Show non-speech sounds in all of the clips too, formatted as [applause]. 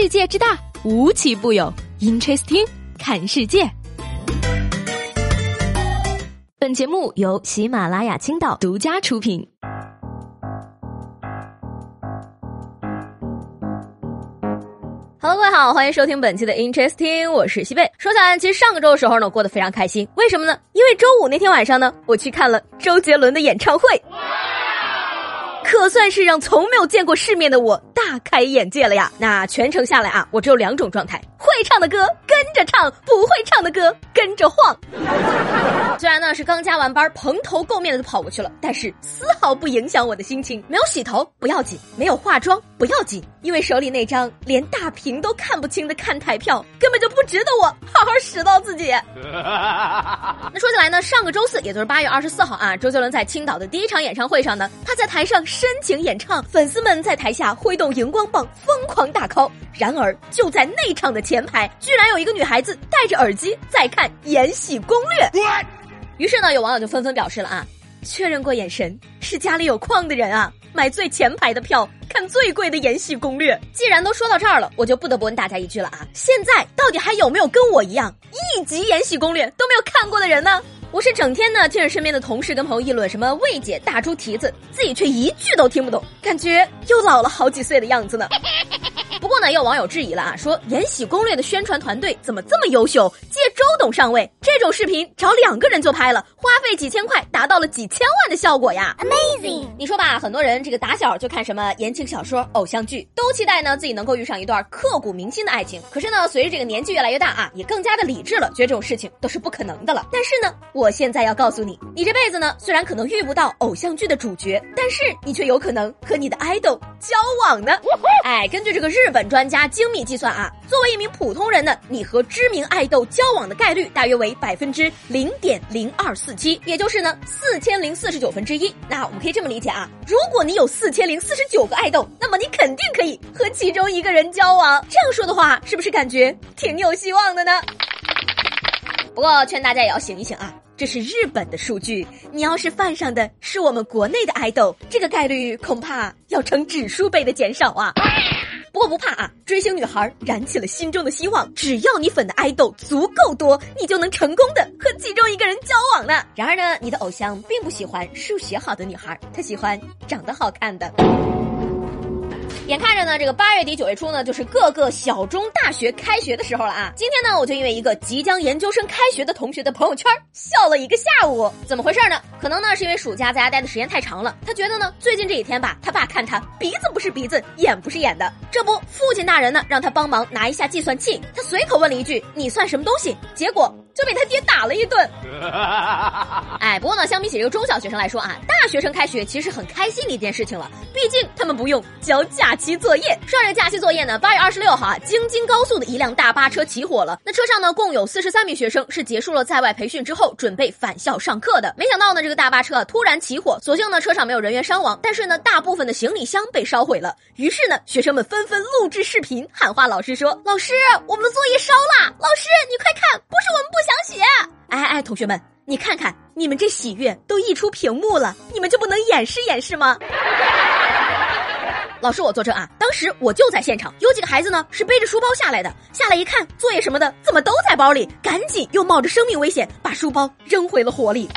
世界之大，无奇不有。Interesting，看世界。本节目由喜马拉雅青岛独家出品。Hello，各位好，欢迎收听本期的 Interesting，我是西贝。说起来，其实上个周的时候呢，过得非常开心。为什么呢？因为周五那天晚上呢，我去看了周杰伦的演唱会。可算是让从没有见过世面的我大开眼界了呀！那全程下来啊，我只有两种状态：会唱的歌跟着唱，不会唱的歌跟着晃。虽然呢是刚加完班，蓬头垢面的就跑过去了，但是丝毫不影响我的心情。没有洗头不要紧，没有化妆不要紧，因为手里那张连大屏都看不清的看台票，根本就不值得我好好拾到自己。[laughs] 那说起来呢，上个周四，也就是八月二十四号啊，周杰伦在青岛的第一场演唱会上呢，他在台上。深情演唱，粉丝们在台下挥动荧光棒，疯狂大 call。然而，就在内场的前排，居然有一个女孩子戴着耳机在看《延禧攻略》。于是呢，有网友就纷纷表示了啊，确认过眼神，是家里有矿的人啊，买最前排的票看最贵的《延禧攻略》。既然都说到这儿了，我就不得不问大家一句了啊，现在到底还有没有跟我一样一集《延禧攻略》都没有看过的人呢？我是整天呢听着身边的同事跟朋友议论什么魏姐大猪蹄子，自己却一句都听不懂，感觉又老了好几岁的样子呢。不过呢，有网友质疑了啊，说《延禧攻略》的宣传团队怎么这么优秀？借周董上位，这种视频找两个人就拍了，花费几千块达到了几千万的效果呀！Amazing！你说吧，很多人这个打小就看什么言情小说、偶像剧，都期待呢自己能够遇上一段刻骨铭心的爱情。可是呢，随着这个年纪越来越大啊，也更加的理智了，觉得这种事情都是不可能的了。但是呢，我现在要告诉你，你这辈子呢，虽然可能遇不到偶像剧的主角，但是你却有可能和你的 idol 交往呢。[laughs] 哎，根据这个日。日本专家精密计算啊，作为一名普通人呢，你和知名爱豆交往的概率大约为百分之零点零二四七，也就是呢四千零四十九分之一。那我们可以这么理解啊，如果你有四千零四十九个爱豆，那么你肯定可以和其中一个人交往。这样说的话，是不是感觉挺有希望的呢？不过劝大家也要醒一醒啊。这是日本的数据，你要是犯上的是我们国内的爱豆，这个概率恐怕要成指数倍的减少啊！不过不怕啊，追星女孩燃起了心中的希望，只要你粉的爱豆足够多，你就能成功的和其中一个人交往呢。然而呢，你的偶像并不喜欢数学好的女孩，他喜欢长得好看的。眼看着呢，这个八月底九月初呢，就是各个小中大学开学的时候了啊。今天呢，我就因为一个即将研究生开学的同学的朋友圈笑了一个下午。怎么回事呢？可能呢是因为暑假在家待的时间太长了，他觉得呢最近这几天吧，他爸看他鼻子不是鼻子，眼不是眼的。这不，父亲大人呢让他帮忙拿一下计算器，他随口问了一句：“你算什么东西？”结果。就被他爹打了一顿。[laughs] 哎，不过呢，相比起这个中小学生来说啊，大学生开学其实很开心的一件事情了。毕竟他们不用交假期作业。上这个假期作业呢，八月二十六号啊，京津高速的一辆大巴车起火了。那车上呢，共有四十三名学生是结束了在外培训之后，准备返校上课的。没想到呢，这个大巴车啊突然起火，所幸呢，车上没有人员伤亡，但是呢，大部分的行李箱被烧毁了。于是呢，学生们纷纷录制视频喊话老师说：“老师，我们的作业烧了！老师，你快看，不是我们不。”想写，哎哎，同学们，你看看，你们这喜悦都溢出屏幕了，你们就不能演示演示吗？[laughs] 老师，我作证啊，当时我就在现场，有几个孩子呢是背着书包下来的，下来一看，作业什么的怎么都在包里，赶紧又冒着生命危险把书包扔回了火里。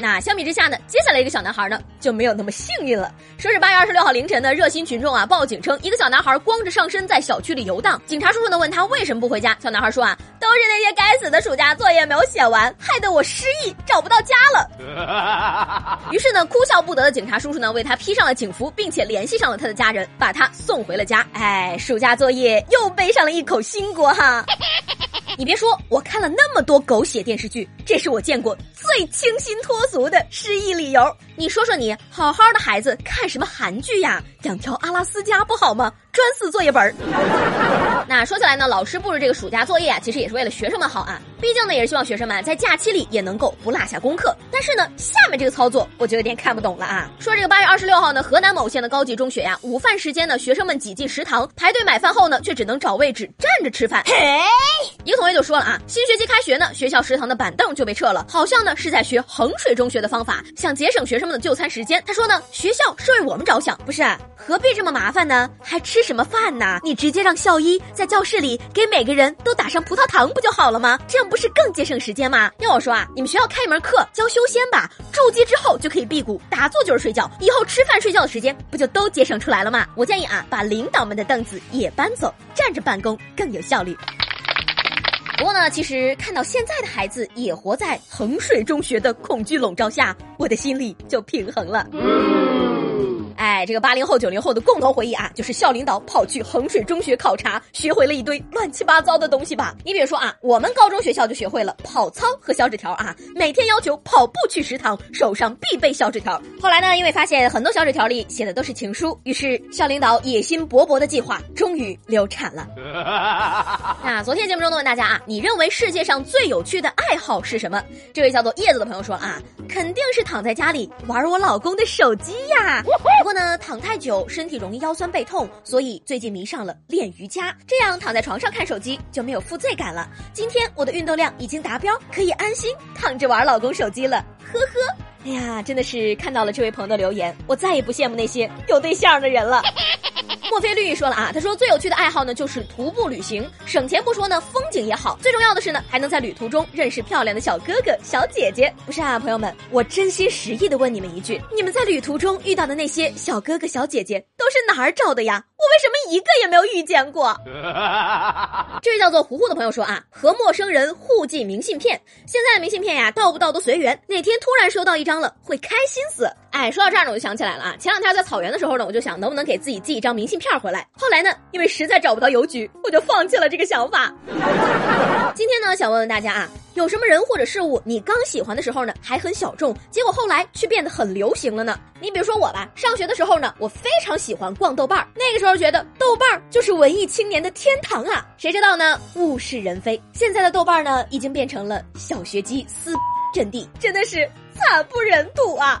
那相比之下呢，接下来一个小男孩呢就没有那么幸运了。说是八月二十六号凌晨呢热心群众啊报警称，一个小男孩光着上身在小区里游荡。警察叔叔呢问他为什么不回家，小男孩说啊，都是那些该死的暑假作业没有写完，害得我失忆找不到家了。[laughs] 于是呢，哭笑不得的警察叔叔呢为他披上了警服，并且联系上了他的家人，把他送回了家。哎，暑假作业又背上了一口新锅哈。你别说，我看了那么多狗血电视剧，这是我见过最清新脱俗的失忆理由。你说说你，好好的孩子看什么韩剧呀？养条阿拉斯加不好吗？专四作业本儿。那说起来呢，老师布置这个暑假作业啊，其实也是为了学生们好啊。毕竟呢，也是希望学生们在假期里也能够不落下功课。但是呢，下面这个操作我就有点看不懂了啊。说这个八月二十六号呢，河南某县的高级中学呀，午饭时间呢，学生们挤进食堂排队买饭后呢，却只能找位置站着吃饭。嘿一个同学就说了啊，新学期开学呢，学校食堂的板凳就被撤了，好像呢是在学衡水中学的方法，想节省学生们的就餐时间。他说呢，学校是为我们着想，不是何必这么麻烦呢？还吃什么饭呢？你直接让校医在教室里给每个人都打上葡萄糖不就好了吗？这样不是更节省时间吗？要我说啊，你们学校开一门课教修仙吧，筑基之后就可以辟谷，打坐就是睡觉，以后吃饭睡觉的时间不就都节省出来了吗？我建议啊，把领导们的凳子也搬走，站着办公更有效率。不过呢，其实看到现在的孩子也活在衡水中学的恐惧笼罩下，我的心里就平衡了。哎，这个八零后、九零后的共同回忆啊，就是校领导跑去衡水中学考察，学会了一堆乱七八糟的东西吧。你比如说啊，我们高中学校就学会了跑操和小纸条啊，每天要求跑步去食堂，手上必备小纸条。后来呢，因为发现很多小纸条里写的都是情书，于是校领导野心勃勃的计划终于流产了。[laughs] 那昨天节目中呢，问大家啊，你认为世界上最有趣的爱好是什么？这位叫做叶子的朋友说啊，肯定是躺在家里玩我老公的手机呀。不过呢，躺太久身体容易腰酸背痛，所以最近迷上了练瑜伽。这样躺在床上看手机就没有负罪感了。今天我的运动量已经达标，可以安心躺着玩老公手机了。呵呵，哎呀，真的是看到了这位朋友的留言，我再也不羡慕那些有对象的人了。墨菲绿说了啊，他说最有趣的爱好呢就是徒步旅行，省钱不说呢，风景也好，最重要的是呢还能在旅途中认识漂亮的小哥哥小姐姐。不是啊，朋友们，我真心实意的问你们一句，你们在旅途中遇到的那些小哥哥小姐姐都是哪儿找的呀？我为什么一个也没有遇见过？[laughs] 这位叫做糊糊的朋友说啊，和陌生人互寄明信片，现在的明信片呀，到不到都随缘，哪天突然收到一张了，会开心死。哎，说到这儿呢，我就想起来了啊，前两天在草原的时候呢，我就想能不能给自己寄一张明信片回来。后来呢，因为实在找不到邮局，我就放弃了这个想法。[laughs] 今天呢，想问问大家啊，有什么人或者事物你刚喜欢的时候呢，还很小众，结果后来却变得很流行了呢？你比如说我吧，上学的时候呢，我非常喜欢逛豆瓣儿，那个时候觉得豆瓣儿就是文艺青年的天堂啊。谁知道呢，物是人非，现在的豆瓣儿呢，已经变成了小学鸡撕 [laughs] 阵地，真的是惨不忍睹啊。